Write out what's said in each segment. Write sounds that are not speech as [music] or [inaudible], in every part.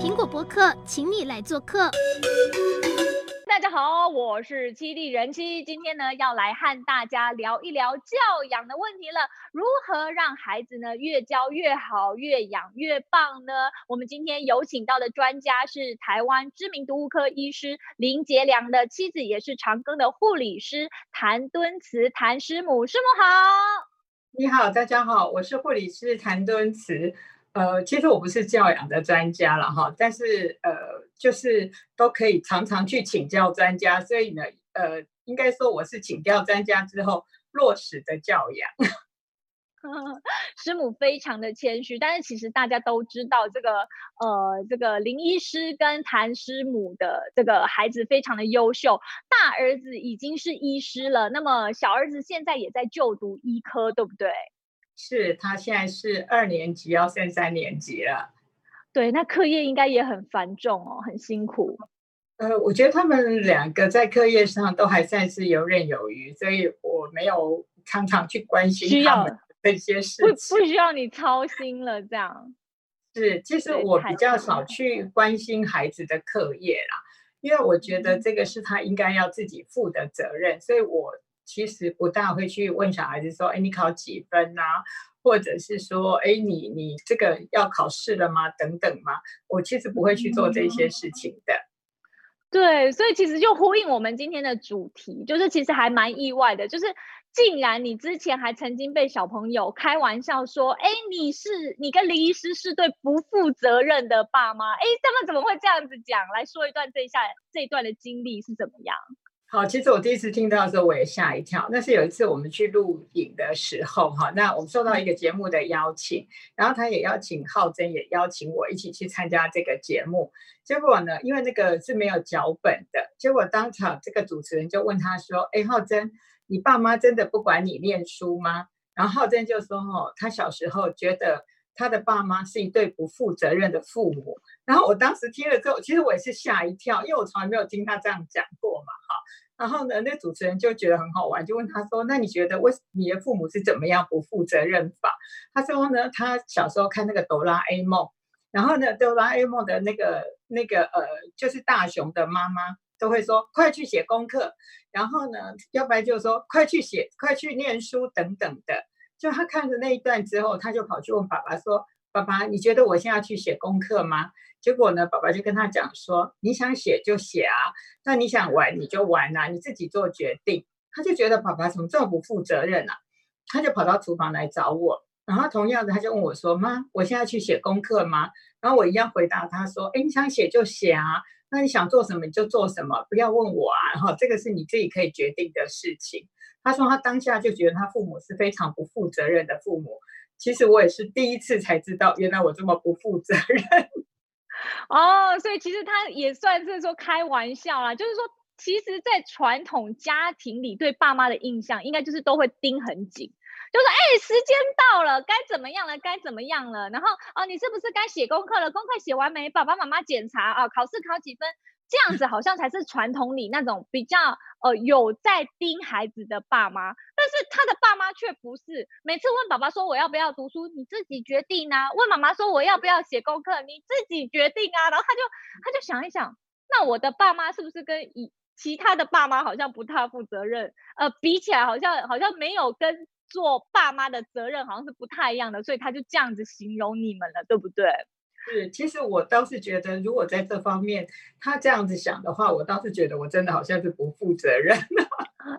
苹果博客，请你来做客。大家好，我是七弟人妻，今天呢要来和大家聊一聊教养的问题了。如何让孩子呢越教越好，越养越棒呢？我们今天有请到的专家是台湾知名毒物科医师林杰良的妻子，也是长庚的护理师谭敦慈谭师母。师母好，你好，大家好，我是护理师谭敦慈。呃，其实我不是教养的专家了哈，但是呃，就是都可以常常去请教专家，所以呢，呃，应该说我是请教专家之后落实的教养。[laughs] 师母非常的谦虚，但是其实大家都知道这个呃，这个林医师跟谭师母的这个孩子非常的优秀，大儿子已经是医师了，那么小儿子现在也在就读医科，对不对？是他现在是二年级，要升三年级了。对，那课业应该也很繁重哦，很辛苦。呃，我觉得他们两个在课业上都还算是游刃有余，所以我没有常常去关心他们这些事情。不不需要你操心了，这样。是，其实我比较少去关心孩子的课业啦，因为我觉得这个是他应该要自己负的责任，所以我。其实不大会去问小孩子说：“哎，你考几分啊？”或者是说：“哎，你你这个要考试了吗？”等等嘛。我其实不会去做这些事情的。对，所以其实就呼应我们今天的主题，就是其实还蛮意外的，就是竟然你之前还曾经被小朋友开玩笑说：“哎，你是你跟林医师是对不负责任的爸妈。”哎，他们怎么会这样子讲？来说一段这一下这一段的经历是怎么样？好，其实我第一次听到的时候，我也吓一跳。那是有一次我们去录影的时候，哈，那我们受到一个节目的邀请，然后他也邀请浩真，也邀请我一起去参加这个节目。结果呢，因为那个是没有脚本的，结果当场这个主持人就问他说：“哎，浩真，你爸妈真的不管你念书吗？”然后浩真就说：“哦，他小时候觉得。”他的爸妈是一对不负责任的父母，然后我当时听了之后，其实我也是吓一跳，因为我从来没有听他这样讲过嘛，哈。然后呢，那主持人就觉得很好玩，就问他说：“那你觉得为你的父母是怎么样不负责任法？”他说呢，他小时候看那个哆啦 A 梦，然后呢，哆啦 A 梦的那个那个呃，就是大雄的妈妈都会说：“快去写功课。”然后呢，要不然就是说：“快去写，快去念书等等的。”就他看着那一段之后，他就跑去问爸爸说：“爸爸，你觉得我现在要去写功课吗？”结果呢，爸爸就跟他讲说：“你想写就写啊，那你想玩你就玩啊，你自己做决定。”他就觉得爸爸怎么这么不负责任啊？他就跑到厨房来找我，然后同样的他就问我说：“妈，我现在去写功课吗？”然后我一样回答他说：“哎，你想写就写啊，那你想做什么你就做什么，不要问我啊。”然后这个是你自己可以决定的事情。他说他当下就觉得他父母是非常不负责任的父母。其实我也是第一次才知道，原来我这么不负责任。[laughs] 哦，所以其实他也算是说开玩笑啦，就是说，其实，在传统家庭里，对爸妈的印象应该就是都会盯很紧，就是哎，时间到了，该怎么样了，该怎么样了。然后哦，你是不是该写功课了？功课写完没？爸爸妈妈检查啊，考试考几分？这样子好像才是传统里那种比较呃有在盯孩子的爸妈，但是他的爸妈却不是。每次问爸爸说我要不要读书，你自己决定啊。问妈妈说我要不要写功课，你自己决定啊。然后他就他就想一想，那我的爸妈是不是跟以其他的爸妈好像不太负责任？呃，比起来好像好像没有跟做爸妈的责任好像是不太一样的，所以他就这样子形容你们了，对不对？是，其实我倒是觉得，如果在这方面他这样子想的话，我倒是觉得我真的好像是不负责任。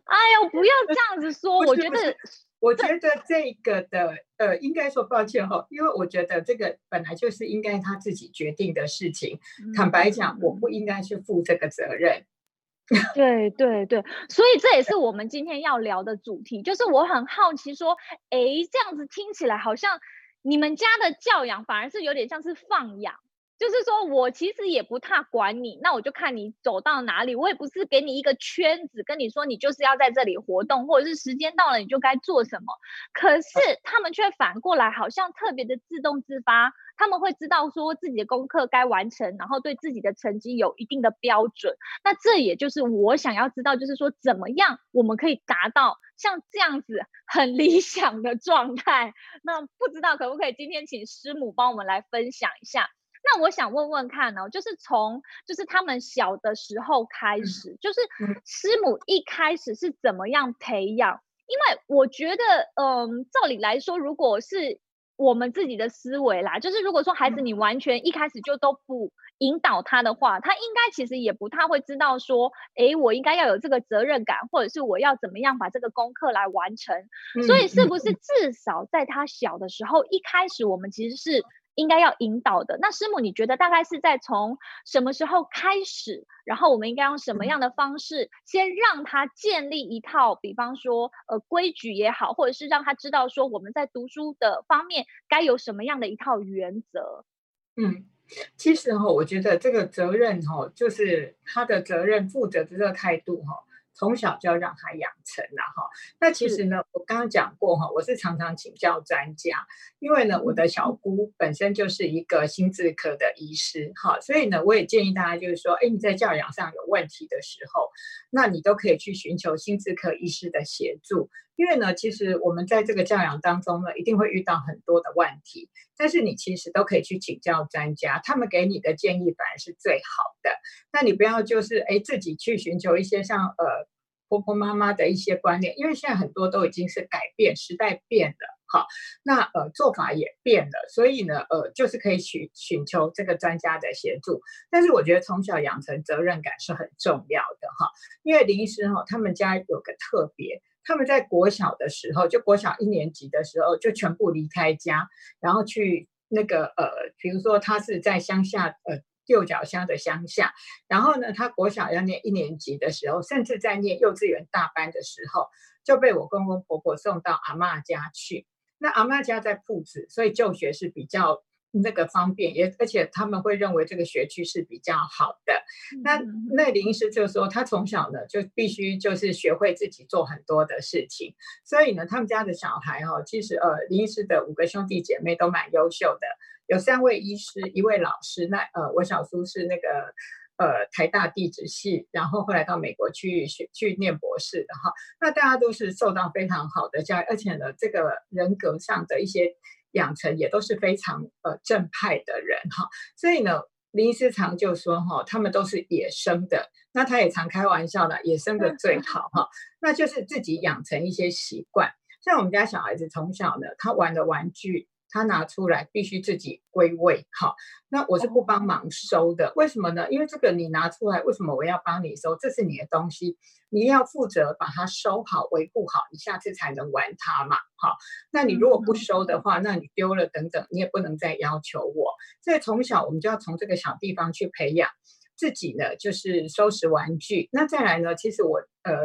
哎呦，不要 [laughs] 这样子说，我觉得，我觉得这个的，呃，应该说抱歉哈，因为我觉得这个本来就是应该他自己决定的事情。嗯、坦白讲，我不应该去负这个责任。[laughs] 对对对，所以这也是我们今天要聊的主题，就是我很好奇说，哎，这样子听起来好像。你们家的教养反而是有点像是放养，就是说我其实也不太管你，那我就看你走到哪里，我也不是给你一个圈子，跟你说你就是要在这里活动，或者是时间到了你就该做什么。可是他们却反过来好像特别的自动自发。他们会知道说自己的功课该完成，然后对自己的成绩有一定的标准。那这也就是我想要知道，就是说怎么样我们可以达到像这样子很理想的状态。那不知道可不可以今天请师母帮我们来分享一下？那我想问问看呢、哦，就是从就是他们小的时候开始，嗯、就是师母一开始是怎么样培养？因为我觉得，嗯，照理来说，如果是我们自己的思维啦，就是如果说孩子你完全一开始就都不引导他的话，他应该其实也不太会知道说，诶，我应该要有这个责任感，或者是我要怎么样把这个功课来完成。所以，是不是至少在他小的时候，一开始我们其实是。应该要引导的。那师母，你觉得大概是在从什么时候开始？然后我们应该用什么样的方式，先让他建立一套，比方说，呃，规矩也好，或者是让他知道说我们在读书的方面该有什么样的一套原则？嗯，其实哈，我觉得这个责任哈，就是他的责任、负责的这个态度哈。从小就要让他养成了哈，那其实呢，我刚刚讲过哈，我是常常请教专家，因为呢，我的小姑本身就是一个心智科的医师哈，所以呢，我也建议大家就是说，哎，你在教养上有问题的时候，那你都可以去寻求心智科医师的协助。因为呢，其实我们在这个教养当中呢，一定会遇到很多的问题，但是你其实都可以去请教专家，他们给你的建议反而是最好的。那你不要就是哎自己去寻求一些像呃婆婆妈妈的一些观念，因为现在很多都已经是改变，时代变了，哈，那呃做法也变了，所以呢呃就是可以寻寻求这个专家的协助。但是我觉得从小养成责任感是很重要的哈，因为林医师哈他们家有个特别。他们在国小的时候，就国小一年级的时候，就全部离开家，然后去那个呃，比如说他是在乡下呃六角乡的乡下，然后呢，他国小要念一年级的时候，甚至在念幼稚园大班的时候，就被我公公婆婆送到阿嬷家去。那阿嬷家在朴子，所以就学是比较。那个方便也，而且他们会认为这个学区是比较好的。那那林医师就说，他从小呢就必须就是学会自己做很多的事情。所以呢，他们家的小孩哈、哦，其实呃，林医师的五个兄弟姐妹都蛮优秀的，有三位医师，一位老师。那呃，我小叔是那个呃台大地质系，然后后来到美国去学去念博士的哈。那大家都是受到非常好的教育，而且呢，这个人格上的一些。养成也都是非常呃正派的人哈，所以呢，林医师常就说哈，他们都是野生的，那他也常开玩笑的，野生的最好哈，那就是自己养成一些习惯，像我们家小孩子从小呢，他玩的玩具。他拿出来必须自己归位，好，那我是不帮忙收的，为什么呢？因为这个你拿出来，为什么我要帮你收？这是你的东西，你要负责把它收好、维护好，你下次才能玩它嘛，好。那你如果不收的话，那你丢了等等，你也不能再要求我。所以从小我们就要从这个小地方去培养自己呢，就是收拾玩具。那再来呢，其实我呃。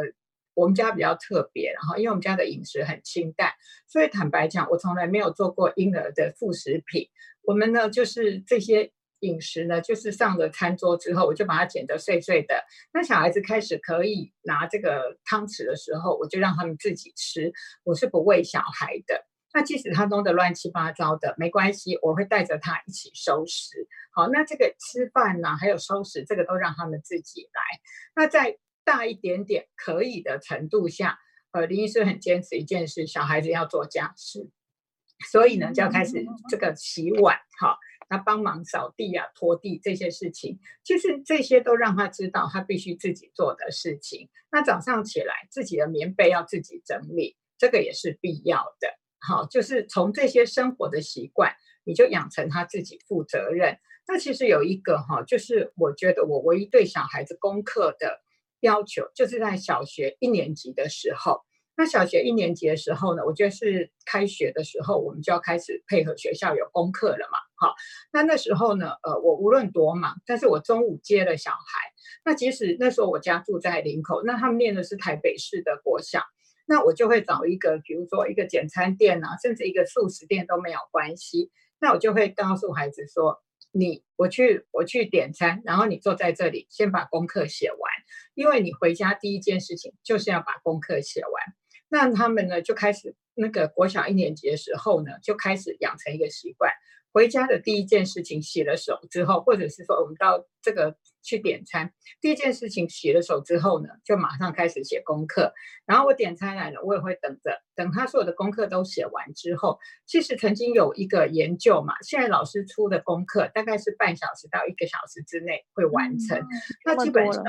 我们家比较特别，然后因为我们家的饮食很清淡，所以坦白讲，我从来没有做过婴儿的副食品。我们呢，就是这些饮食呢，就是上了餐桌之后，我就把它剪得碎碎的。那小孩子开始可以拿这个汤匙的时候，我就让他们自己吃。我是不喂小孩的。那即使他弄得乱七八糟的，没关系，我会带着他一起收拾。好，那这个吃饭呢，还有收拾，这个都让他们自己来。那在大一点点可以的程度下，呃，林医师很坚持一件事，小孩子要做家事，所以呢，就要开始这个洗碗，哈，那帮忙扫地啊、拖地这些事情，其实这些都让他知道他必须自己做的事情。那早上起来，自己的棉被要自己整理，这个也是必要的。好，就是从这些生活的习惯，你就养成他自己负责任。那其实有一个哈，就是我觉得我唯一对小孩子功课的。要求就是在小学一年级的时候，那小学一年级的时候呢，我觉得是开学的时候，我们就要开始配合学校有功课了嘛。好，那那时候呢，呃，我无论多忙，但是我中午接了小孩，那即使那时候我家住在林口，那他们念的是台北市的国小，那我就会找一个，比如说一个简餐店啊，甚至一个素食店都没有关系，那我就会告诉孩子说。你我去我去点餐，然后你坐在这里，先把功课写完，因为你回家第一件事情就是要把功课写完。那他们呢就开始那个国小一年级的时候呢，就开始养成一个习惯，回家的第一件事情洗了手之后，或者是说我们到这个去点餐，第一件事情洗了手之后呢，就马上开始写功课。然后我点餐来了，我也会等着，等他所有的功课都写完之后，其实曾经有一个研究嘛，现在老师出的功课大概是半小时到一个小时之内会完成，嗯、那基本上。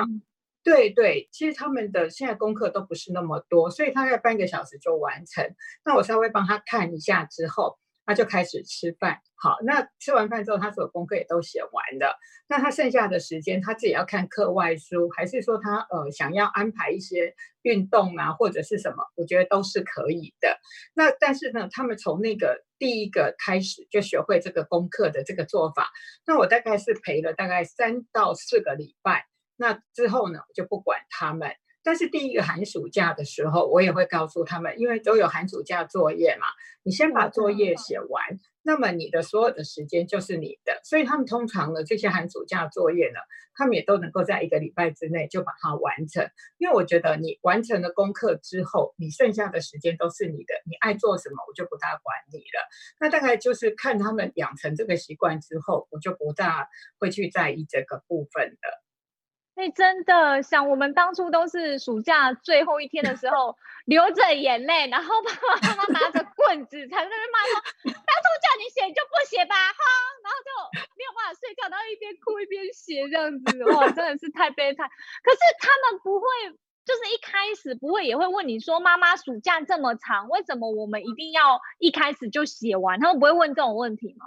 对对，其实他们的现在功课都不是那么多，所以他要半个小时就完成。那我稍微帮他看一下之后，他就开始吃饭。好，那吃完饭之后，他所有功课也都写完了。那他剩下的时间，他自己要看课外书，还是说他呃想要安排一些运动啊，或者是什么？我觉得都是可以的。那但是呢，他们从那个第一个开始就学会这个功课的这个做法，那我大概是陪了大概三到四个礼拜。那之后呢，我就不管他们。但是第一个寒暑假的时候，我也会告诉他们，因为都有寒暑假作业嘛，你先把作业写完，那么你的所有的时间就是你的。所以他们通常呢，这些寒暑假作业呢，他们也都能够在一个礼拜之内就把它完成。因为我觉得你完成了功课之后，你剩下的时间都是你的，你爱做什么我就不大管你了。那大概就是看他们养成这个习惯之后，我就不大会去在意这个部分的。哎，真的，像我们当初都是暑假最后一天的时候，流着眼泪，然后爸爸妈妈拿着棍子，才在那边骂说：“当初叫你写就不写吧，哈！”然后就没有办法睡觉，然后一边哭一边写这样子，哇，真的是太悲惨。可是他们不会，就是一开始不会也会问你说：“妈妈，暑假这么长，为什么我们一定要一开始就写完？”他们不会问这种问题吗？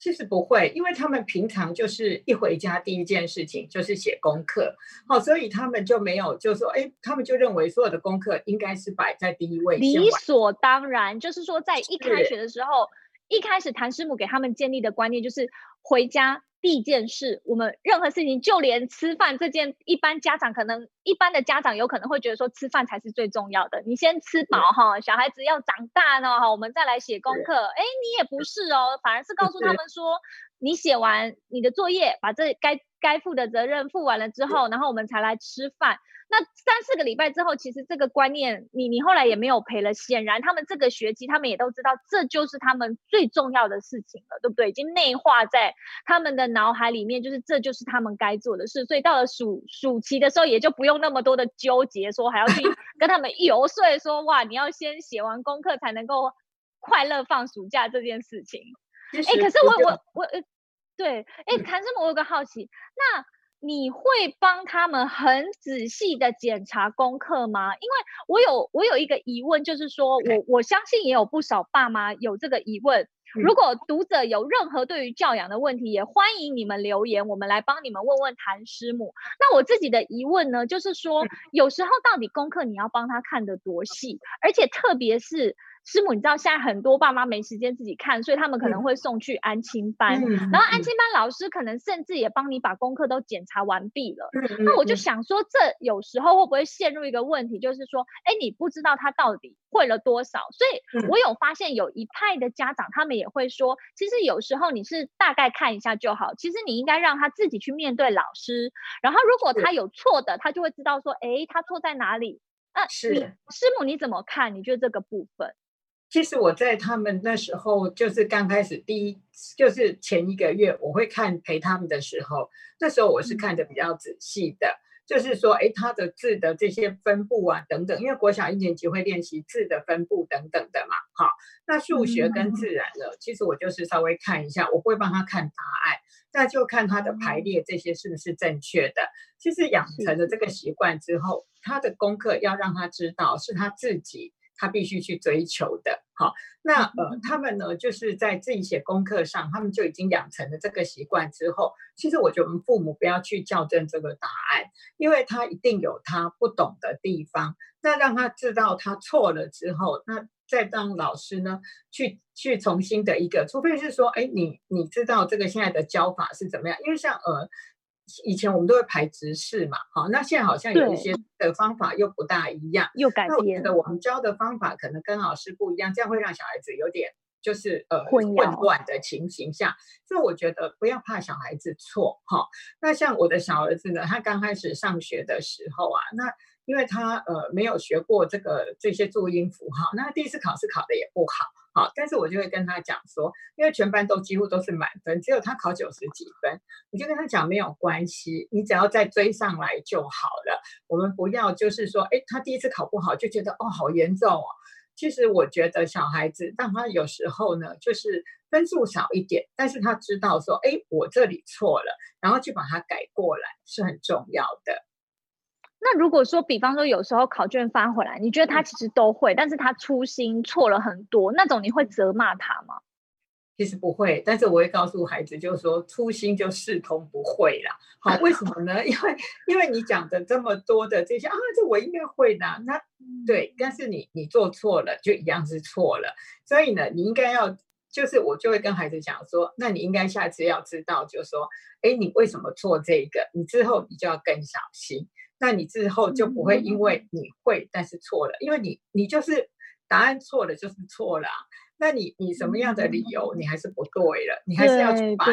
其实不会，因为他们平常就是一回家第一件事情就是写功课，好，所以他们就没有就说，哎，他们就认为所有的功课应该是摆在第一位，理所当然。就是说，在一开学的时候，一开始谭师母给他们建立的观念就是回家。第一件事，我们任何事情，就连吃饭这件，一般家长可能，一般的家长有可能会觉得说，吃饭才是最重要的。你先吃饱哈，小孩子要长大呢哈，我们再来写功课。哎，你也不是哦，反而是告诉他们说，你写完你的作业，把这该该负的责任负完了之后，然后我们才来吃饭。那三四个礼拜之后，其实这个观念，你你后来也没有赔了。显然，他们这个学期，他们也都知道，这就是他们最重要的事情了，对不对？已经内化在他们的脑海里面，就是这就是他们该做的事。所以到了暑暑期的时候，也就不用那么多的纠结，说还要去 [laughs] 跟他们游说，说哇，你要先写完功课才能够快乐放暑假这件事情。哎，可是我我我呃，对，哎，谭师母，我有个好奇，那。你会帮他们很仔细的检查功课吗？因为我有我有一个疑问，就是说我我相信也有不少爸妈有这个疑问。如果读者有任何对于教养的问题，也欢迎你们留言，我们来帮你们问问谭师母。那我自己的疑问呢，就是说有时候到底功课你要帮他看得多细，而且特别是。师母，你知道现在很多爸妈没时间自己看，所以他们可能会送去安亲班，嗯、然后安亲班老师可能甚至也帮你把功课都检查完毕了。嗯、那我就想说，这有时候会不会陷入一个问题，就是说，哎，你不知道他到底会了多少？所以我有发现有一派的家长，他们也会说，其实有时候你是大概看一下就好，其实你应该让他自己去面对老师，然后如果他有错的，他就会知道说，哎，他错在哪里？那是师母你怎么看？你觉得这个部分？其实我在他们那时候，就是刚开始第一，就是前一个月，我会看陪他们的时候，那时候我是看的比较仔细的，就是说，哎，他的字的这些分布啊，等等，因为国小一年级会练习字的分布等等的嘛，好，那数学跟自然呢，其实我就是稍微看一下，我不会帮他看答案，那就看他的排列这些是不是正确的。其实养成了这个习惯之后，他的功课要让他知道是他自己。他必须去追求的，好，那呃，他们呢，就是在自己写功课上，他们就已经养成了这个习惯之后，其实我觉得我们父母不要去校正这个答案，因为他一定有他不懂的地方，那让他知道他错了之后，那再让老师呢去去重新的一个，除非是说，哎，你你知道这个现在的教法是怎么样，因为像呃。以前我们都会排直视嘛，好，那现在好像有一些的方法又不大一样，又改变。我觉得我们教的方法可能跟老师不一样，这样会让小孩子有点就是呃混乱的情形下，所以我觉得不要怕小孩子错哈。那像我的小儿子呢，他刚开始上学的时候啊，那因为他呃没有学过这个这些注音符号，那第一次考试考的也不好。好，但是我就会跟他讲说，因为全班都几乎都是满分，只有他考九十几分，我就跟他讲没有关系，你只要再追上来就好了。我们不要就是说，哎，他第一次考不好就觉得哦好严重哦。其实我觉得小孩子，当他有时候呢，就是分数少一点，但是他知道说，哎，我这里错了，然后去把它改过来是很重要的。那如果说，比方说有时候考卷翻回来，你觉得他其实都会，嗯、但是他粗心错了很多，那种你会责骂他吗？其实不会，但是我会告诉孩子，就是说粗心就视同不会啦。好，为什么呢？[laughs] 因为因为你讲的这么多的这些啊，这我应该会的。那对，但是你你做错了，就一样是错了。所以呢，你应该要，就是我就会跟孩子讲说，那你应该下次要知道，就是说，哎，你为什么做这个？你之后你就要更小心。那你之后就不会因为你会，但是错了，因为你你就是答案错了就是错了啊。那你你什么样的理由你还是不对了，你还是要去把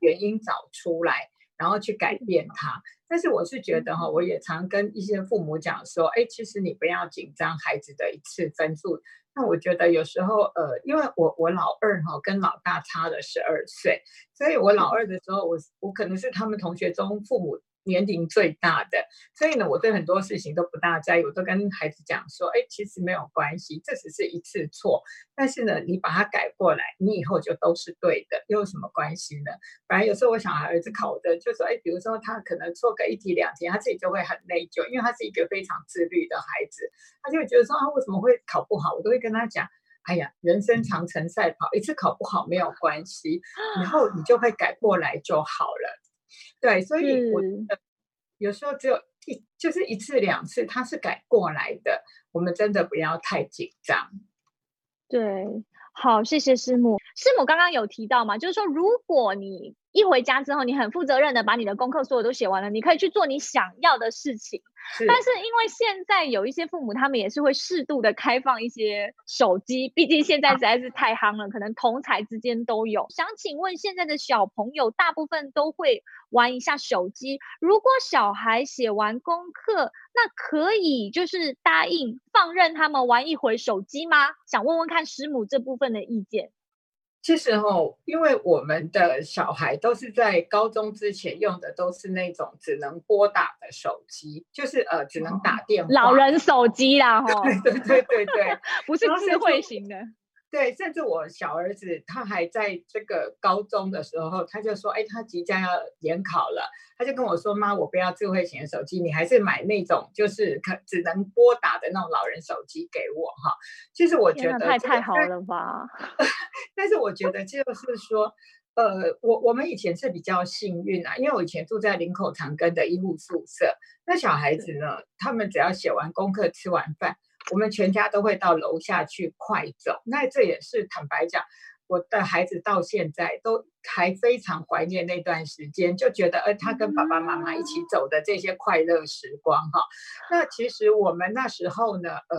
原因找出来，然后去改变它。但是我是觉得哈，我也常跟一些父母讲说，哎，其实你不要紧张孩子的一次分数。那我觉得有时候呃，因为我我老二哈跟老大差了十二岁，所以我老二的时候，我我可能是他们同学中父母。年龄最大的，所以呢，我对很多事情都不大在意，我都跟孩子讲说，哎，其实没有关系，这只是一次错，但是呢，你把它改过来，你以后就都是对的，又有什么关系呢？反正有时候我小孩儿子考的，就说，哎，比如说他可能错个一题两题，他自己就会很内疚，因为他是一个非常自律的孩子，他就会觉得说，啊，为什么会考不好？我都会跟他讲，哎呀，人生长程赛跑，一次考不好没有关系，以后你就会改过来就好了。对，所以我有时候只有一，就是一次两次，他是改过来的，我们真的不要太紧张。对，好，谢谢师母。师母刚刚有提到嘛，就是说，如果你一回家之后，你很负责任的把你的功课所有都写完了，你可以去做你想要的事情。是，但是因为现在有一些父母，他们也是会适度的开放一些手机，毕竟现在实在是太夯了，啊、可能同侪之间都有。想请问，现在的小朋友大部分都会玩一下手机，如果小孩写完功课，那可以就是答应放任他们玩一回手机吗？想问问看师母这部分的意见。其实哦，因为我们的小孩都是在高中之前用的都是那种只能拨打的手机，就是呃只能打电话，老人手机啦，[laughs] 哈，对对对对对，[laughs] 不是智慧型的。对，甚至我小儿子他还在这个高中的时候，他就说：“哎，他即将要联考了。”他就跟我说：“妈，我不要智慧型的手机，你还是买那种就是可只能拨打的那种老人手机给我哈。”其实我觉得太太好了吧？[laughs] 但是我觉得就是说，呃，我我们以前是比较幸运啊，因为我以前住在林口长庚的医护宿舍，那小孩子呢，他们只要写完功课、吃完饭。我们全家都会到楼下去快走，那这也是坦白讲，我的孩子到现在都还非常怀念那段时间，就觉得呃，他跟爸爸妈妈一起走的这些快乐时光哈。那其实我们那时候呢，呃，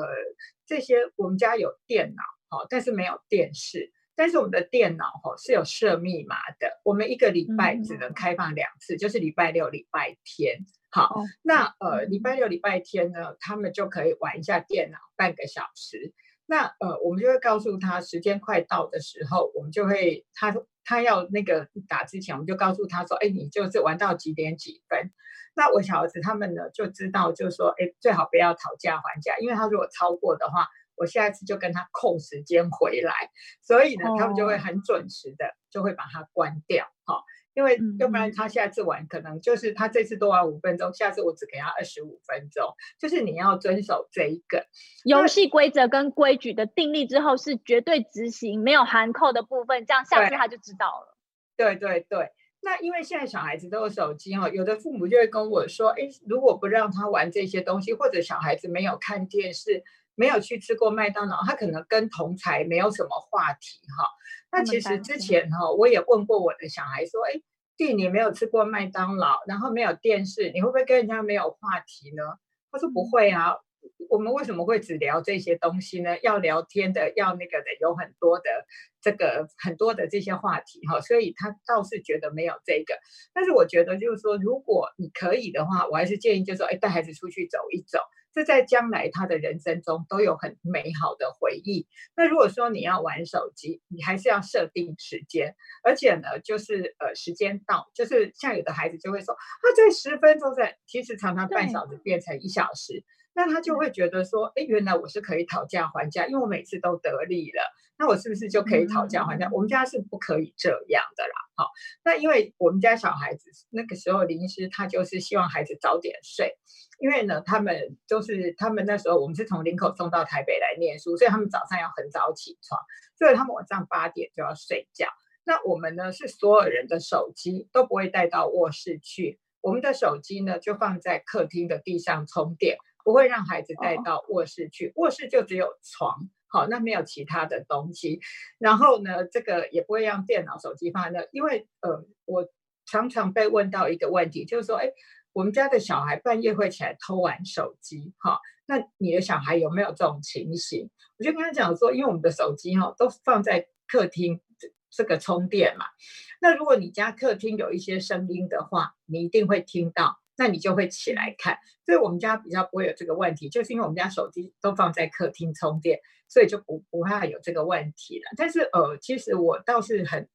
这些我们家有电脑哈，但是没有电视，但是我们的电脑哈是有设密码的，我们一个礼拜只能开放两次，就是礼拜六、礼拜天。好，那呃，礼拜六、礼拜天呢，他们就可以玩一下电脑半个小时。那呃，我们就会告诉他时间快到的时候，我们就会他他要那个打之前，我们就告诉他说，哎，你就是玩到几点几分。那我小儿子他们呢就知道，就说，哎，最好不要讨价还价，因为他如果超过的话，我下一次就跟他扣时间回来。所以呢，他们就会很准时的就会把它关掉。好。因为要不然他下次玩可能就是他这次多玩五分钟，下次我只给他二十五分钟。就是你要遵守这一个游戏规则跟规矩的订立之后是绝对执行，没有含扣的部分，这样下次他就知道了。对对对，那因为现在小孩子都有手机哦，有的父母就会跟我说，哎，如果不让他玩这些东西，或者小孩子没有看电视，没有去吃过麦当劳，他可能跟同才没有什么话题哈。那其实之前哈，我也问过我的小孩说，哎，弟，你没有吃过麦当劳，然后没有电视，你会不会跟人家没有话题呢？他说不会啊，我们为什么会只聊这些东西呢？要聊天的，要那个的，有很多的这个很多的这些话题哈，所以他倒是觉得没有这个。但是我觉得就是说，如果你可以的话，我还是建议就是说，哎，带孩子出去走一走，这在将来他的人生中都有很美好的回忆。那如果说你要玩手机，你还是要设定时间，而且呢，就是呃时间到，就是像有的孩子就会说，啊，这十分钟在，其实常常半小时变成一小时。那他就会觉得说，哎，原来我是可以讨价还价，因为我每次都得利了，那我是不是就可以讨价还价？嗯、我们家是不可以这样的啦，好，那因为我们家小孩子那个时候，林医师他就是希望孩子早点睡，因为呢，他们就是他们那时候我们是从林口送到台北来念书，所以他们早上要很早起床，所以他们晚上八点就要睡觉。那我们呢，是所有人的手机都不会带到卧室去，我们的手机呢就放在客厅的地上充电。不会让孩子带到卧室去，卧室就只有床，好，那没有其他的东西。然后呢，这个也不会让电脑、手机放在那，因为呃，我常常被问到一个问题，就是说，哎，我们家的小孩半夜会起来偷玩手机，哈，那你的小孩有没有这种情形？我就跟他讲说，因为我们的手机哈都放在客厅这个充电嘛，那如果你家客厅有一些声音的话，你一定会听到。那你就会起来看，所以我们家比较不会有这个问题，就是因为我们家手机都放在客厅充电，所以就不不怕有这个问题了。但是呃，其实我倒是很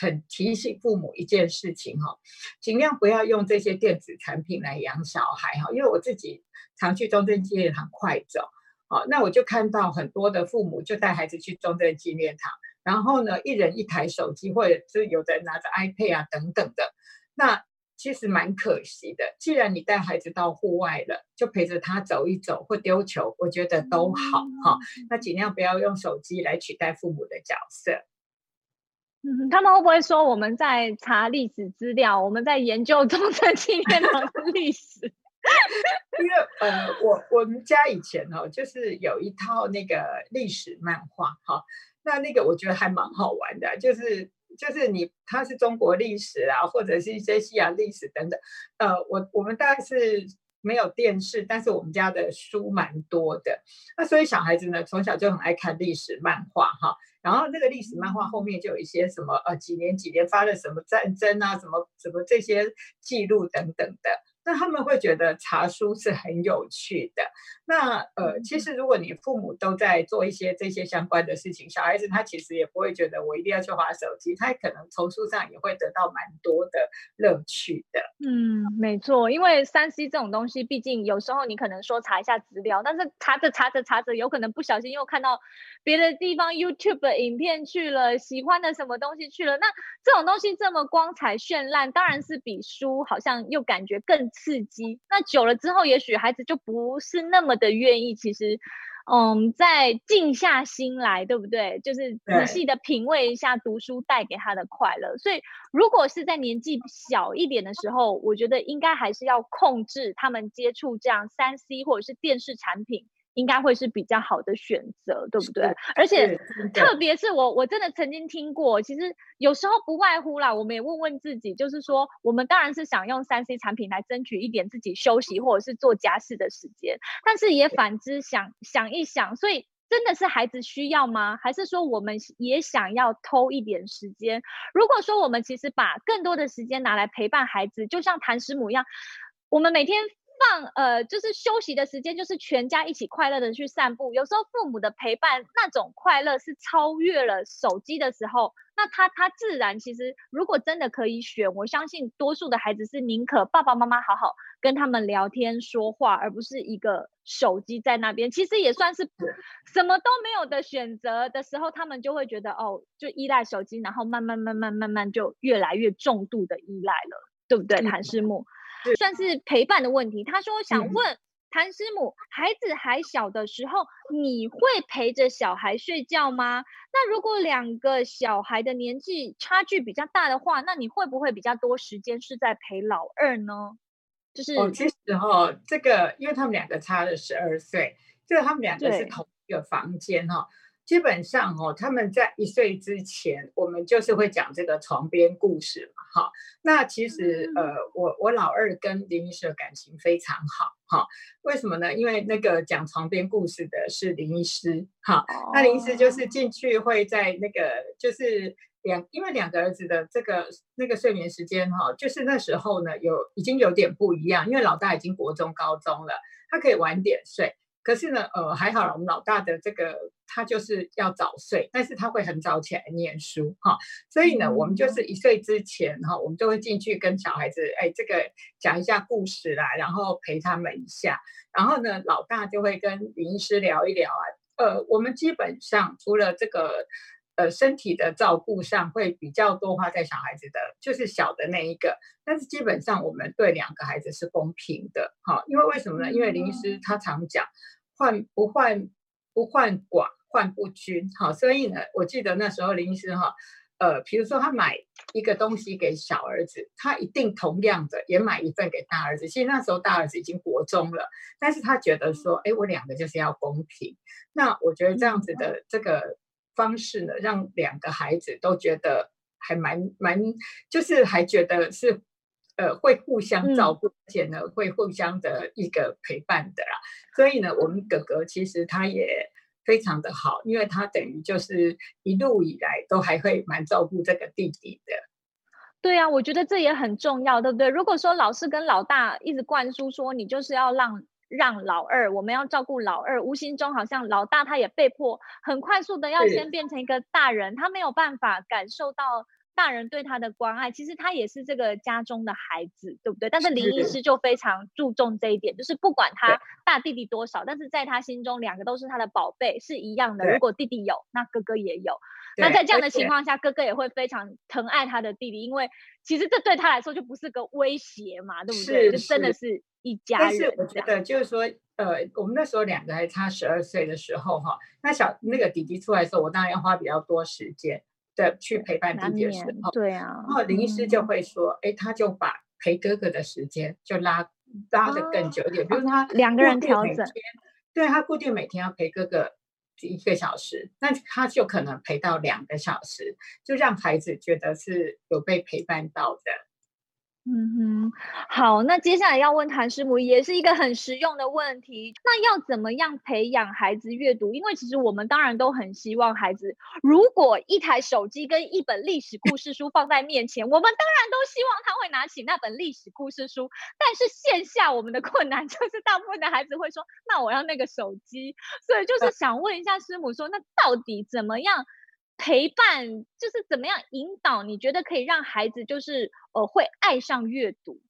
很提醒父母一件事情哈，尽量不要用这些电子产品来养小孩哈，因为我自己常去中正纪念堂快走，好，那我就看到很多的父母就带孩子去中正纪念堂，然后呢，一人一台手机，或者是有的人拿着 iPad 啊等等的，那。其实蛮可惜的。既然你带孩子到户外了，就陪着他走一走或丢球，我觉得都好哈。那尽量不要用手机来取代父母的角色。嗯，他们会不会说我们在查历史资料，我们在研究中 [laughs] 正纪念堂的历史？[laughs] 因为呃，我我们家以前哦，就是有一套那个历史漫画哈。那那个我觉得还蛮好玩的，就是。就是你，它是中国历史啊，或者是一些西洋历史等等。呃，我我们大概是没有电视，但是我们家的书蛮多的。那所以小孩子呢，从小就很爱看历史漫画哈。然后那个历史漫画后面就有一些什么呃几年几年发了什么战争啊，什么什么这些记录等等的。那他们会觉得查书是很有趣的。那呃，其实如果你父母都在做一些这些相关的事情，小孩子他其实也不会觉得我一定要去划手机，他可能从书上也会得到蛮多的乐趣的。嗯，没错，因为三 C 这种东西，毕竟有时候你可能说查一下资料，但是查着查着查着，有可能不小心又看到别的地方 YouTube 的影片去了，喜欢的什么东西去了。那这种东西这么光彩绚烂，当然是比书好像又感觉更刺激。那久了之后，也许孩子就不是那么。的愿意，其实，嗯，再静下心来，对不对？就是仔细的品味一下读书带给他的快乐。所以，如果是在年纪小一点的时候，我觉得应该还是要控制他们接触这样三 C 或者是电视产品。应该会是比较好的选择，对不对？而且特别是我，我真的曾经听过，其实有时候不外乎啦，我们也问问自己，就是说，我们当然是想用三 C 产品来争取一点自己休息或者是做家事的时间，但是也反之想想一想，所以真的是孩子需要吗？还是说我们也想要偷一点时间？如果说我们其实把更多的时间拿来陪伴孩子，就像谭师母一样，我们每天。放呃，就是休息的时间，就是全家一起快乐的去散步。有时候父母的陪伴那种快乐是超越了手机的时候，那他他自然其实如果真的可以选，我相信多数的孩子是宁可爸爸妈妈好好跟他们聊天说话，而不是一个手机在那边。其实也算是什么都没有的选择的时候，他们就会觉得哦，就依赖手机，然后慢慢慢慢慢慢就越来越重度的依赖了，对不对，谭师母？算是陪伴的问题。他说想问谭师母，孩子还小的时候，你会陪着小孩睡觉吗？那如果两个小孩的年纪差距比较大的话，那你会不会比较多时间是在陪老二呢？就是，哦，其实哈，这个因为他们两个差了十二岁，就是他们两个是同一个房间哈。基本上哦，他们在一岁之前，我们就是会讲这个床边故事嘛，哈。那其实呃，我我老二跟林医师的感情非常好，哈。为什么呢？因为那个讲床边故事的是林医师，哈。那林医师就是进去会在那个就是两，因为两个儿子的这个那个睡眠时间哈，就是那时候呢有已经有点不一样，因为老大已经国中高中了，他可以晚点睡。可是呢，呃，还好了，我们老大的这个他就是要早睡，但是他会很早起来念书哈，所以呢，我们就是一岁之前哈，我们就会进去跟小孩子，哎，这个讲一下故事啦，然后陪他们一下，然后呢，老大就会跟林医师聊一聊啊，呃，我们基本上除了这个。呃，身体的照顾上会比较多花在小孩子的，就是小的那一个。但是基本上我们对两个孩子是公平的，哈。因为为什么呢？因为林医师他常讲，患不患不患寡，患不均，哈。所以呢，我记得那时候林医师哈，呃，比如说他买一个东西给小儿子，他一定同样的也买一份给大儿子。其实那时候大儿子已经国中了，但是他觉得说，哎，我两个就是要公平。那我觉得这样子的这个。方式呢，让两个孩子都觉得还蛮蛮，就是还觉得是，呃，会互相照顾，而且呢，会互相的一个陪伴的啦。所以呢，我们哥哥其实他也非常的好，因为他等于就是一路以来都还会蛮照顾这个弟弟的。对啊，我觉得这也很重要，对不对？如果说老是跟老大一直灌输说，你就是要让。让老二，我们要照顾老二，无形中好像老大他也被迫很快速的要先变成一个大人，他没有办法感受到大人对他的关爱。其实他也是这个家中的孩子，对不对？但是林医师就非常注重这一点，就是不管他大弟弟多少，但是在他心中两个都是他的宝贝，是一样的。如果弟弟有，那哥哥也有。那在这样的情况下，哥哥也会非常疼爱他的弟弟，因为其实这对他来说就不是个威胁嘛，对不对？就真的是。一家人，但是我觉得就是说，呃，我们那时候两个还差十二岁的时候，哈，那小那个弟弟出来的时候，我当然要花比较多时间的去陪伴弟弟的时候，对啊，然后林医师就会说，哎、嗯，他就把陪哥哥的时间就拉拉的更久一点，哦、比如他两个人调整，对，他固定每天要陪哥哥一个小时，那他就可能陪到两个小时，就让孩子觉得是有被陪伴到的。嗯哼，好，那接下来要问谭师母，也是一个很实用的问题。那要怎么样培养孩子阅读？因为其实我们当然都很希望孩子，如果一台手机跟一本历史故事书放在面前，我们当然都希望他会拿起那本历史故事书。但是线下我们的困难 [laughs] 就是，大部分的孩子会说：“那我要那个手机。”所以就是想问一下师母说，说那到底怎么样？陪伴就是怎么样引导？你觉得可以让孩子就是呃会爱上阅读？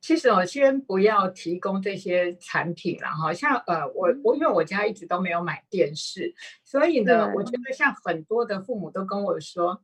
其实我先不要提供这些产品了哈，像呃我我因为我家一直都没有买电视，所以呢，我觉得像很多的父母都跟我说。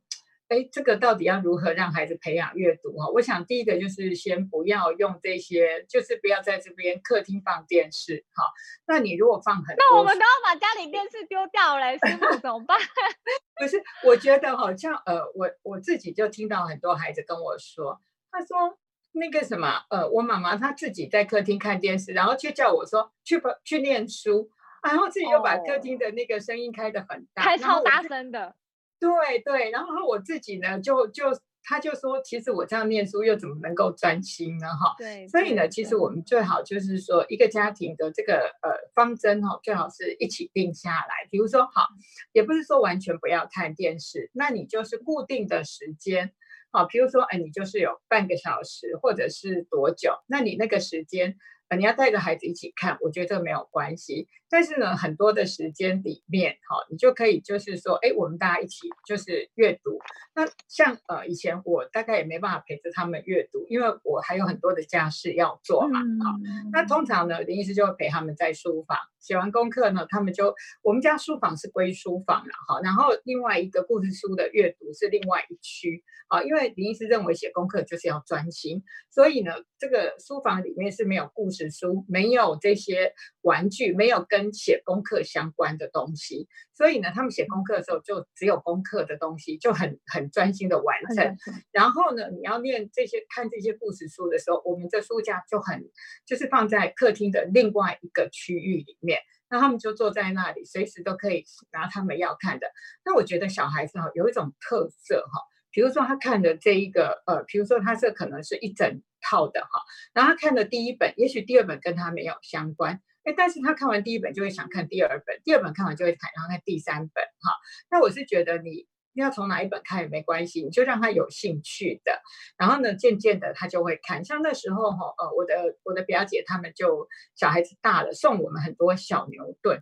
哎，这个到底要如何让孩子培养阅读啊？我想第一个就是先不要用这些，就是不要在这边客厅放电视。好，那你如果放很多，那我们都要把家里电视丢掉了，师傅怎么办？[laughs] 不是，我觉得好像呃，我我自己就听到很多孩子跟我说，他说那个什么呃，我妈妈她自己在客厅看电视，然后却叫我说去去念书，然后自己又把客厅的那个声音开得很大，开超大声的。对对，然后我自己呢，就就他就说，其实我这样念书又怎么能够专心呢？哈，对，所以呢，其实我们最好就是说，一个家庭的这个呃方针哈，最好是一起定下来。比如说，好，也不是说完全不要看电视，那你就是固定的时间，好，比如说，哎，你就是有半个小时或者是多久，那你那个时间。你要带着孩子一起看，我觉得这个没有关系。但是呢，很多的时间里面，哈，你就可以就是说，哎，我们大家一起就是阅读。那像呃，以前我大概也没办法陪着他们阅读，因为我还有很多的家事要做嘛，啊、嗯。那通常呢，林医师就会陪他们在书房写完功课呢，他们就我们家书房是归书房了，哈。然后另外一个故事书的阅读是另外一区，啊，因为林医师认为写功课就是要专心，所以呢，这个书房里面是没有故事。史书没有这些玩具，没有跟写功课相关的东西，所以呢，他们写功课的时候就只有功课的东西，就很很专心的完成。然后呢，你要念这些看这些故事书的时候，我们的书架就很就是放在客厅的另外一个区域里面，那他们就坐在那里，随时都可以拿他们要看的。那我觉得小孩子哈有一种特色哈。比如说他看的这一个，呃，比如说他这可能是一整套的哈，然后他看的第一本，也许第二本跟他没有相关，哎，但是他看完第一本就会想看第二本，第二本看完就会看，然后看第三本哈。那我是觉得你要从哪一本看也没关系，你就让他有兴趣的，然后呢，渐渐的他就会看。像那时候哈，呃，我的我的表姐他们就小孩子大了，送我们很多小牛顿。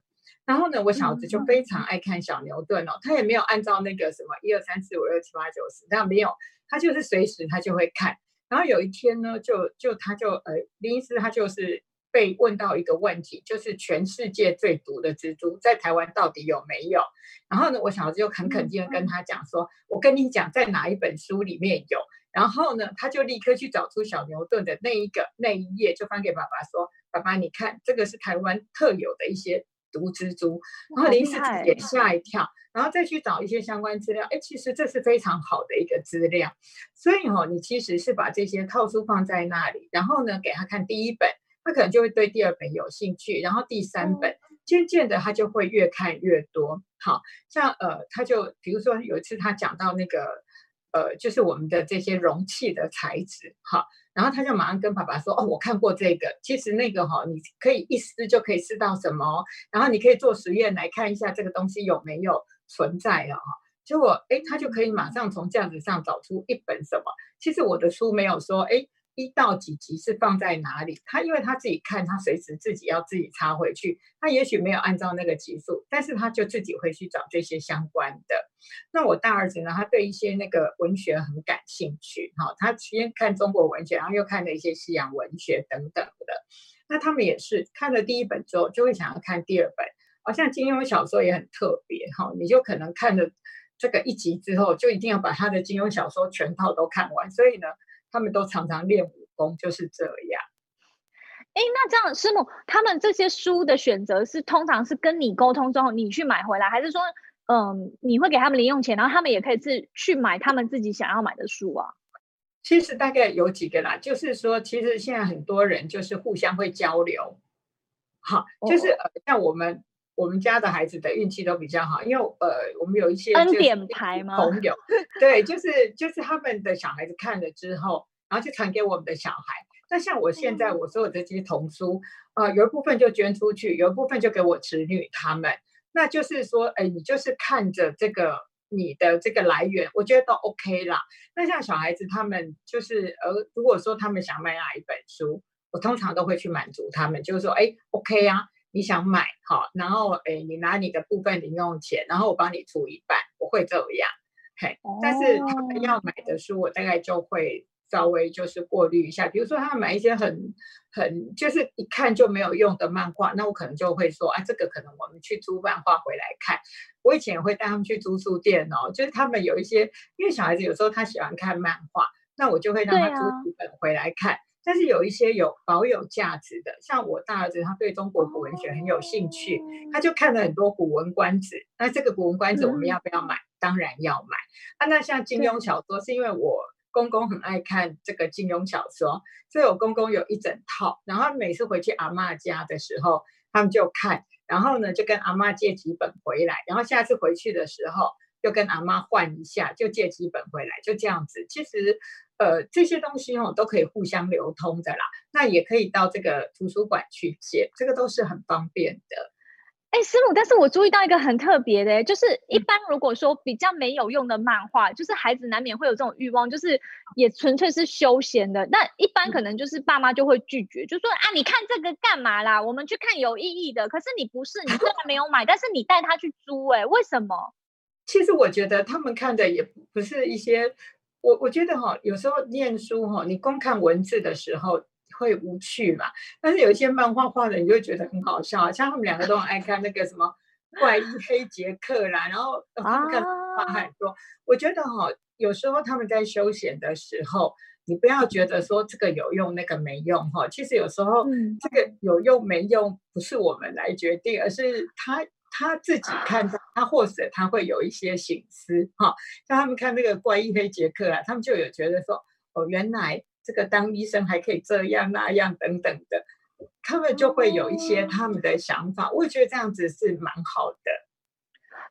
然后呢，我小子就非常爱看小牛顿哦，他也没有按照那个什么一二三四五六七八九十，他没有，他就是随时他就会看。然后有一天呢，就就他就呃，林医师他就是被问到一个问题，就是全世界最毒的蜘蛛在台湾到底有没有？然后呢，我小子就很肯定的跟他讲说，我跟你讲，在哪一本书里面有。然后呢，他就立刻去找出小牛顿的那一个那一页，就翻给爸爸说，爸爸你看，这个是台湾特有的一些。毒蜘蛛，然后临时自己也吓一跳，然后再去找一些相关资料。哎，其实这是非常好的一个资料。所以哦，你其实是把这些套书放在那里，然后呢，给他看第一本，他可能就会对第二本有兴趣，然后第三本，渐渐的他就会越看越多。好像呃，他就比如说有一次他讲到那个呃，就是我们的这些容器的材质，好。然后他就马上跟爸爸说：“哦，我看过这个，其实那个哈，你可以一撕就可以撕到什么，然后你可以做实验来看一下这个东西有没有存在了哈。结果哎，他就可以马上从架子上找出一本什么。其实我的书没有说哎。”一到几集是放在哪里？他因为他自己看，他随时自己要自己插回去。他也许没有按照那个集数，但是他就自己会去找这些相关的。那我大儿子呢？他对一些那个文学很感兴趣，哈，他先看中国文学，然后又看了一些西洋文学等等的。那他们也是看了第一本之后，就会想要看第二本。好像金庸小说也很特别，哈，你就可能看了这个一集之后，就一定要把他的金庸小说全套都看完。所以呢。他们都常常练武功，就是这样。哎，那这样师母，他们这些书的选择是通常是跟你沟通之后，你去买回来，还是说，嗯，你会给他们零用钱，然后他们也可以自去买他们自己想要买的书啊？其实大概有几个啦，就是说，其实现在很多人就是互相会交流。好，就是呃，像我们。我们家的孩子的运气都比较好，因为呃，我们有一些恩典牌吗？朋友，[laughs] 对，就是就是他们的小孩子看了之后，然后就传给我们的小孩。那像我现在我所有的这些童书，呃，有一部分就捐出去，有一部分就给我侄女他们。那就是说，哎，你就是看着这个你的这个来源，我觉得都 OK 啦。那像小孩子他们就是呃，如果说他们想买哪一本书，我通常都会去满足他们，就是说，哎，OK 啊。你想买好，然后诶，你拿你的部分零用钱，然后我帮你出一半，我会这样，嘿。但是他们要买的书，我大概就会稍微就是过滤一下。比如说他们买一些很很就是一看就没有用的漫画，那我可能就会说，啊，这个可能我们去租漫画回来看。我以前也会带他们去租书店哦，就是他们有一些，因为小孩子有时候他喜欢看漫画，那我就会让他租几本回来看。但是有一些有保有价值的，像我大儿子，他对中国古文学很有兴趣，他就看了很多《古文观止》。那这个《古文观止》我们要不要买？嗯、当然要买。啊，那像金庸小说，是因为我公公很爱看这个金庸小说，所以我公公有一整套。然后每次回去阿嬷家的时候，他们就看，然后呢就跟阿嬷借几本回来，然后下次回去的时候又跟阿妈换一下，就借几本回来，就这样子。其实。呃，这些东西哦都可以互相流通的啦，那也可以到这个图书馆去借，这个都是很方便的。哎，师母，但是我注意到一个很特别的，就是一般如果说比较没有用的漫画，嗯、就是孩子难免会有这种欲望，就是也纯粹是休闲的。那一般可能就是爸妈就会拒绝，嗯、就说啊，你看这个干嘛啦？我们去看有意义的。可是你不是，你虽然没有买，但是你带他去租，哎，为什么？其实我觉得他们看的也不是一些。我我觉得哈，有时候念书哈，你光看文字的时候会无趣嘛。但是有一些漫画画的，你就会觉得很好笑。像他们两个都很爱看那个什么怪医黑杰克啦，然后他们看画很多。我觉得哈，有时候他们在休闲的时候，你不要觉得说这个有用，那个没用哈。其实有时候这个有用没用不是我们来决定，而是他他自己看到，他或者他会有一些醒思哈。像他们看那个怪医黑杰克啊，他们就有觉得说哦，原来这个当医生还可以这样那样等等的，他们就会有一些他们的想法。我也觉得这样子是蛮好的。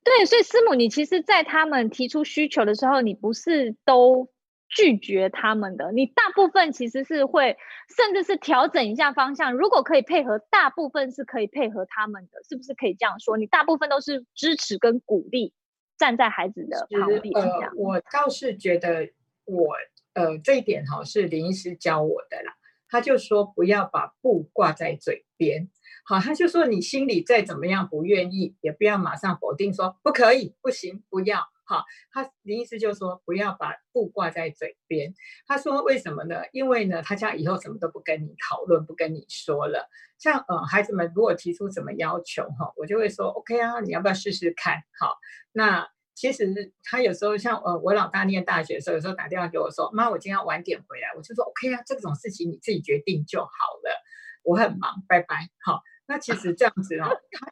对，所以师母，你其实，在他们提出需求的时候，你不是都拒绝他们的，你大部分其实是会，甚至是调整一下方向。如果可以配合，大部分是可以配合他们的，是不是可以这样说？你大部分都是支持跟鼓励，站在孩子的旁边。呃，我倒是觉得我呃这一点哈是林医师教我的啦，他就说不要把布挂在嘴边。好，他就说你心里再怎么样不愿意，也不要马上否定说不可以、不行、不要。好，他林医师就是说不要把布挂在嘴边。他说为什么呢？因为呢，他家以后什么都不跟你讨论，不跟你说了。像呃孩子们如果提出什么要求哈，我就会说 OK 啊，你要不要试试看？好，那其实他有时候像呃我老大念大学的时候，有时候打电话给我说妈，我今天要晚点回来，我就说 OK 啊，这种事情你自己决定就好了。我很忙，拜拜。好。那其实这样子哦，他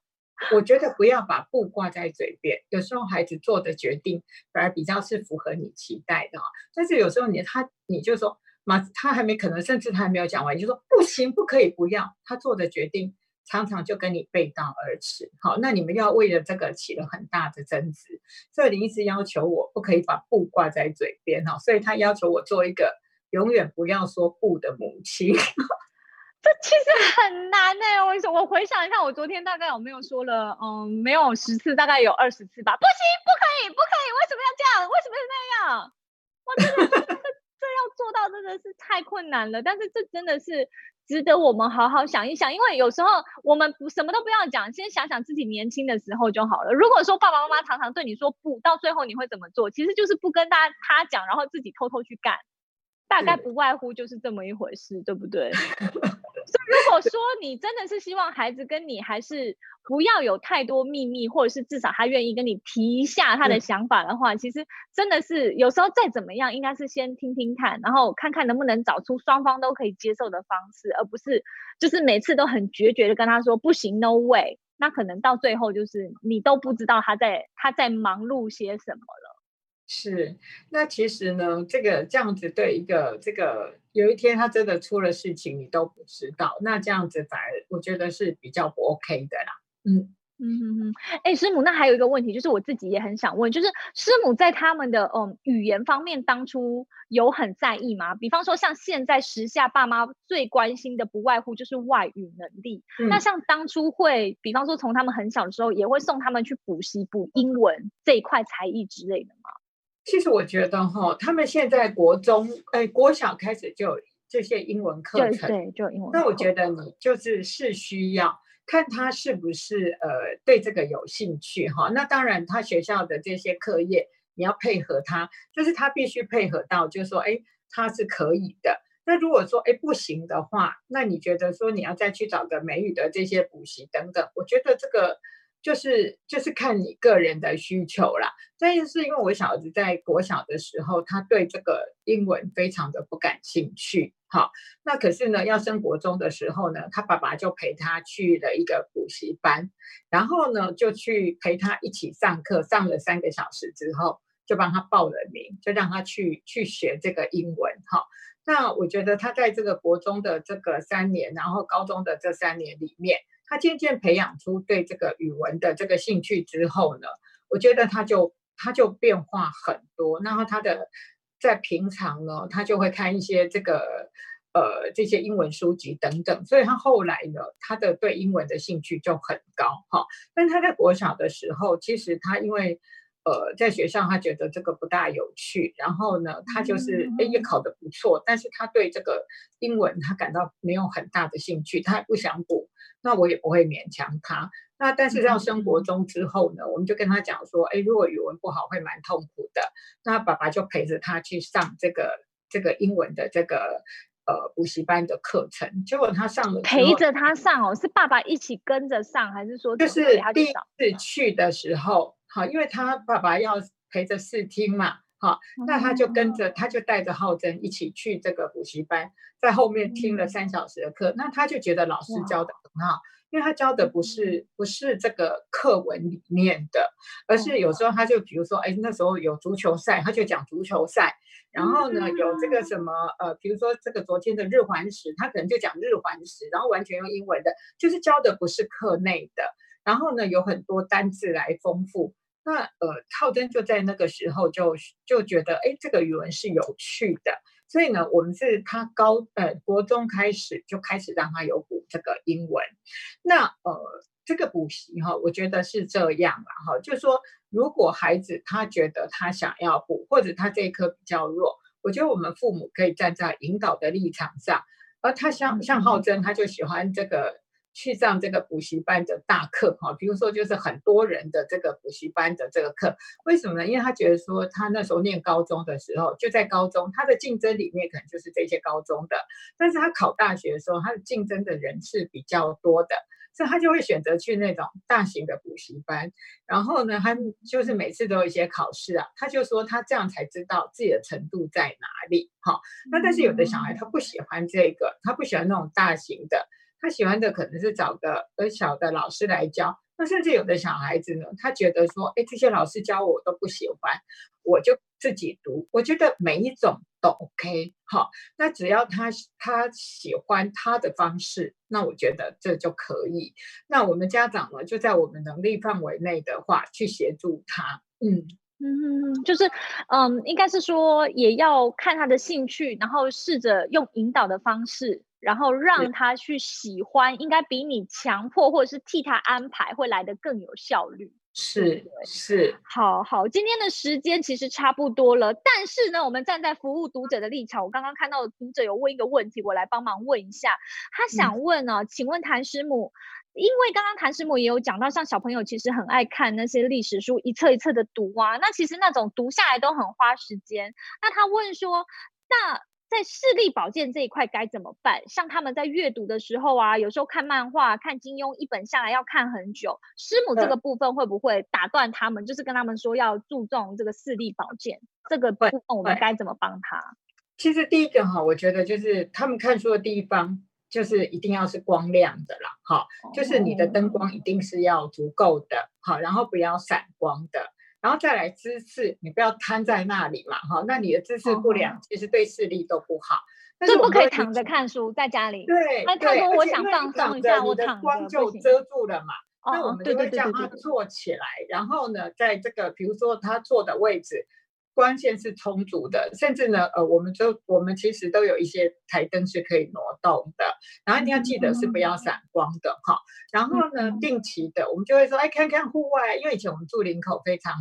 我觉得不要把布挂在嘴边。有时候孩子做的决定反而比较是符合你期待的，但是有时候你他你就说妈，他还没可能，甚至他还没有讲完，你就说不行，不可以，不要。他做的决定常常就跟你背道而驰。好，那你们要为了这个起了很大的争执。所以林医师要求我不可以把布挂在嘴边哈，所以他要求我做一个永远不要说不的母亲。这其实很难呢、欸。我说，我回想一下，我昨天大概有没有说了，嗯，没有十次，大概有二十次吧。不行，不可以，不可以，为什么要这样？为什么是那样？我真的，这这要做到真的是太困难了。但是这真的是值得我们好好想一想，因为有时候我们不什么都不要讲，先想想自己年轻的时候就好了。如果说爸爸妈妈常常对你说不，到最后你会怎么做？其实就是不跟大家他讲，然后自己偷偷去干。大概不外乎就是这么一回事，对不对？[laughs] 如果说你真的是希望孩子跟你还是不要有太多秘密，或者是至少他愿意跟你提一下他的想法的话，其实真的是有时候再怎么样，应该是先听听看，然后看看能不能找出双方都可以接受的方式，而不是就是每次都很决绝的跟他说不行，no way。那可能到最后就是你都不知道他在他在忙碌些什么了。是，那其实呢，这个这样子对一个这个有一天他真的出了事情，你都不知道，那这样子反而我觉得是比较不 OK 的啦。嗯嗯嗯嗯。哎，师母，那还有一个问题，就是我自己也很想问，就是师母在他们的嗯语言方面当初有很在意吗？比方说像现在时下爸妈最关心的不外乎就是外语能力，嗯、那像当初会，比方说从他们很小的时候也会送他们去补习补英文这一块才艺之类的吗？其实我觉得哈，他们现在国中，哎，国小开始就有这些英文课程，对，对，就英文。那我觉得你就是是需要看他是不是呃对这个有兴趣哈。那当然，他学校的这些课业你要配合他，就是他必须配合到，就是说，哎，他是可以的。那如果说哎不行的话，那你觉得说你要再去找个美语的这些补习等等，我觉得这个。就是就是看你个人的需求啦，但是因为我小子在国小的时候，他对这个英文非常的不感兴趣，好，那可是呢，要升国中的时候呢，他爸爸就陪他去了一个补习班，然后呢，就去陪他一起上课，上了三个小时之后，就帮他报了名，就让他去去学这个英文，哈，那我觉得他在这个国中的这个三年，然后高中的这三年里面。他渐渐培养出对这个语文的这个兴趣之后呢，我觉得他就他就变化很多。然后他的在平常呢，他就会看一些这个呃这些英文书籍等等，所以他后来呢，他的对英文的兴趣就很高哈。但他在国小的时候，其实他因为呃在学校他觉得这个不大有趣，然后呢，他就是哎也考得不错，但是他对这个英文他感到没有很大的兴趣，他也不想补。那我也不会勉强他。那但是到生活中之后呢，我们就跟他讲说，哎，如果语文不好会蛮痛苦的。那爸爸就陪着他去上这个这个英文的这个呃补习班的课程。结果他上了，陪着他上哦，是爸爸一起跟着上，还是说就是第一次去的时候，好，因为他爸爸要陪着试听嘛。好，那他就跟着，他就带着浩真一起去这个补习班，在后面听了三小时的课，那他就觉得老师教的很好。因为他教的不是不是这个课文里面的，而是有时候他就比如说，哎，那时候有足球赛，他就讲足球赛。然后呢，有这个什么呃，比如说这个昨天的日环食，他可能就讲日环食，然后完全用英文的，就是教的不是课内的。然后呢，有很多单字来丰富。那呃，浩真就在那个时候就就觉得，哎，这个语文是有趣的。所以呢，我们是他高呃国中开始就开始让他有补这个英文。那呃这个补习哈，我觉得是这样了哈，就是说如果孩子他觉得他想要补，或者他这一科比较弱，我觉得我们父母可以站在引导的立场上。而他像像浩真，他就喜欢这个。去上这个补习班的大课哈，比如说就是很多人的这个补习班的这个课，为什么呢？因为他觉得说他那时候念高中的时候，就在高中，他的竞争里面可能就是这些高中的，但是他考大学的时候，他的竞争的人是比较多的，所以他就会选择去那种大型的补习班。然后呢，他就是每次都有一些考试啊，他就说他这样才知道自己的程度在哪里。好，那但是有的小孩他不喜欢这个，他不喜欢那种大型的。他喜欢的可能是找个呃小的老师来教，那甚至有的小孩子呢，他觉得说，哎，这些老师教我都不喜欢，我就自己读。我觉得每一种都 OK，好，那只要他他喜欢他的方式，那我觉得这就可以。那我们家长呢，就在我们能力范围内的话，去协助他。嗯嗯，就是嗯，应该是说也要看他的兴趣，然后试着用引导的方式。然后让他去喜欢，应该比你强迫或者是替他安排会来得更有效率。是是，好好，今天的时间其实差不多了，但是呢，我们站在服务读者的立场，我刚刚看到读者有问一个问题，我来帮忙问一下。他想问呢、啊嗯，请问谭师母，因为刚刚谭师母也有讲到，像小朋友其实很爱看那些历史书，一册一册的读啊，那其实那种读下来都很花时间。那他问说，那在视力保健这一块该怎么办？像他们在阅读的时候啊，有时候看漫画、看金庸一本下来要看很久。师母这个部分会不会打断他们？就是跟他们说要注重这个视力保健这个部分，我们该怎么帮他？其实第一个哈，我觉得就是他们看书的地方就是一定要是光亮的啦，哈，就是你的灯光一定是要足够的，好，然后不要散光的。然后再来姿势，你不要瘫在那里嘛，哈，那你的姿势不良，其实对视力都不好。但是不可以躺着看书，在家里。对，那他说我想放松一下，我躺着，光就遮住了嘛。那我们就会叫他坐起来，然后呢，在这个比如说他坐的位置。光线是充足的，甚至呢，呃，我们就我们其实都有一些台灯是可以挪动的，然后一定要记得是不要闪光的哈。然后呢，定期的我们就会说，哎，看看户外，因为以前我们住林口非常好，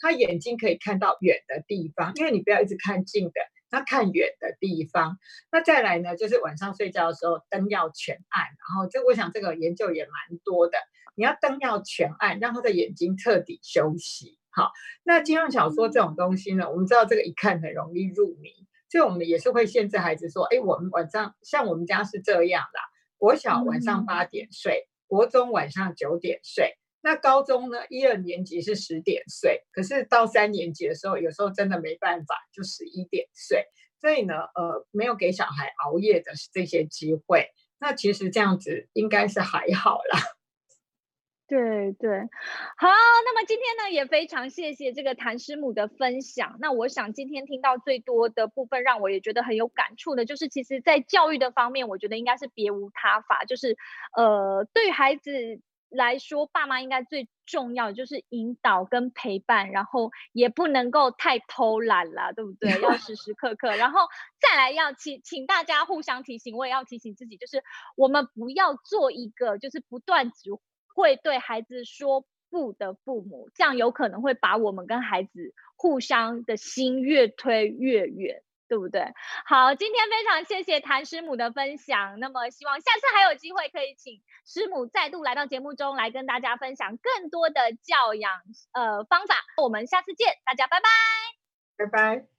他眼睛可以看到远的地方，因为你不要一直看近的，他看远的地方。那再来呢，就是晚上睡觉的时候灯要全暗，然后这我想这个研究也蛮多的，你要灯要全暗，让他的眼睛彻底休息。好，那金庸小说这种东西呢，我们知道这个一看很容易入迷，所以我们也是会限制孩子说，哎，我们晚上像我们家是这样啦，国小晚上八点睡，国中晚上九点睡，那高中呢，一二年级是十点睡，可是到三年级的时候，有时候真的没办法，就十一点睡，所以呢，呃，没有给小孩熬夜的这些机会，那其实这样子应该是还好啦。对对，好，那么今天呢，也非常谢谢这个谭师母的分享。那我想今天听到最多的部分，让我也觉得很有感触的，就是其实在教育的方面，我觉得应该是别无他法，就是呃，对孩子来说，爸妈应该最重要就是引导跟陪伴，然后也不能够太偷懒了，对不对？要时时刻刻，然后再来要请请大家互相提醒，我也要提醒自己，就是我们不要做一个就是不断只。会对孩子说不的父母，这样有可能会把我们跟孩子互相的心越推越远，对不对？好，今天非常谢谢谭师母的分享，那么希望下次还有机会可以请师母再度来到节目中来跟大家分享更多的教养呃方法。我们下次见，大家拜拜，拜拜。